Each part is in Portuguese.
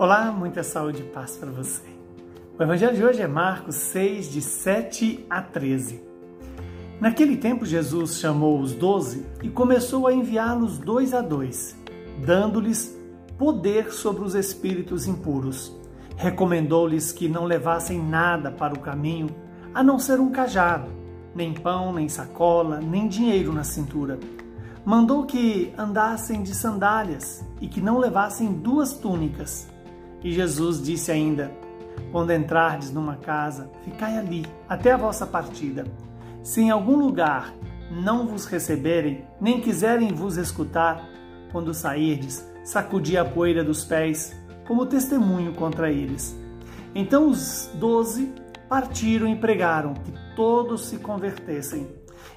Olá, muita saúde e paz para você. O evangelho de hoje é Marcos 6, de 7 a 13. Naquele tempo, Jesus chamou os doze e começou a enviá-los dois a dois, dando-lhes poder sobre os espíritos impuros. Recomendou-lhes que não levassem nada para o caminho, a não ser um cajado, nem pão, nem sacola, nem dinheiro na cintura. Mandou que andassem de sandálias e que não levassem duas túnicas e Jesus disse ainda: Quando entrardes numa casa, ficai ali até a vossa partida. Se em algum lugar não vos receberem, nem quiserem vos escutar, quando sairdes, sacudi a poeira dos pés, como testemunho contra eles. Então os doze partiram e pregaram que todos se convertessem.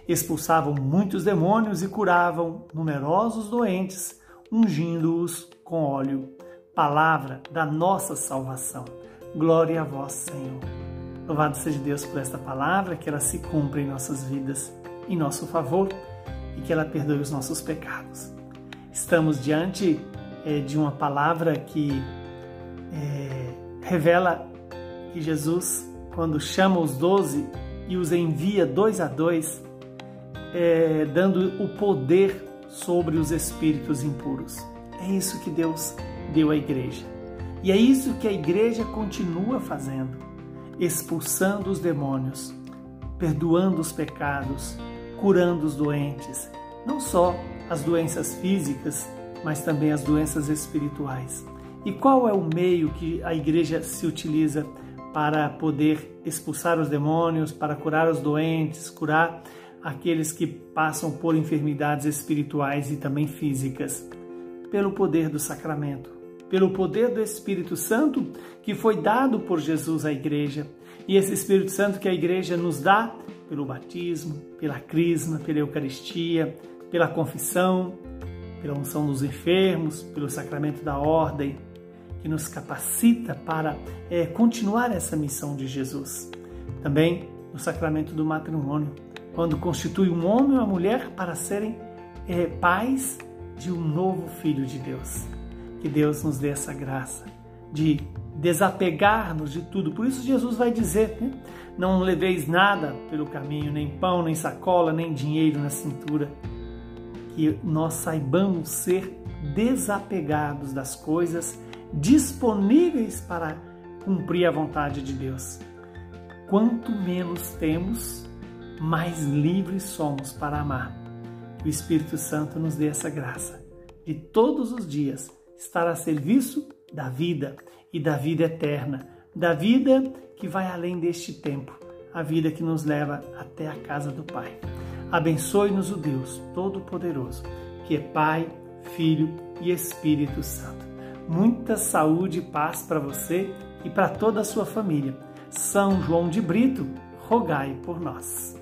Expulsavam muitos demônios e curavam numerosos doentes, ungindo-os com óleo palavra da nossa salvação. Glória a vós, Senhor. Louvado seja Deus por esta palavra, que ela se cumpra em nossas vidas, em nosso favor e que ela perdoe os nossos pecados. Estamos diante é, de uma palavra que é, revela que Jesus, quando chama os doze e os envia dois a dois, é, dando o poder sobre os espíritos impuros. É isso que Deus deu à igreja. E é isso que a igreja continua fazendo, expulsando os demônios, perdoando os pecados, curando os doentes, não só as doenças físicas, mas também as doenças espirituais. E qual é o meio que a igreja se utiliza para poder expulsar os demônios, para curar os doentes, curar aqueles que passam por enfermidades espirituais e também físicas? Pelo poder do sacramento, pelo poder do Espírito Santo que foi dado por Jesus à igreja. E esse Espírito Santo que a igreja nos dá pelo batismo, pela crisma, pela Eucaristia, pela confissão, pela unção dos enfermos, pelo sacramento da ordem, que nos capacita para é, continuar essa missão de Jesus. Também no sacramento do matrimônio, quando constitui um homem e uma mulher para serem é, pais de um novo filho de Deus. Que Deus nos dê essa graça de desapegar-nos de tudo. Por isso Jesus vai dizer: né? não leveis nada pelo caminho, nem pão, nem sacola, nem dinheiro na cintura. Que nós saibamos ser desapegados das coisas disponíveis para cumprir a vontade de Deus. Quanto menos temos, mais livres somos para amar. O Espírito Santo nos dê essa graça de todos os dias estar a serviço da vida e da vida eterna, da vida que vai além deste tempo, a vida que nos leva até a casa do Pai. Abençoe-nos o Deus Todo-Poderoso, que é Pai, Filho e Espírito Santo. Muita saúde e paz para você e para toda a sua família. São João de Brito, rogai por nós.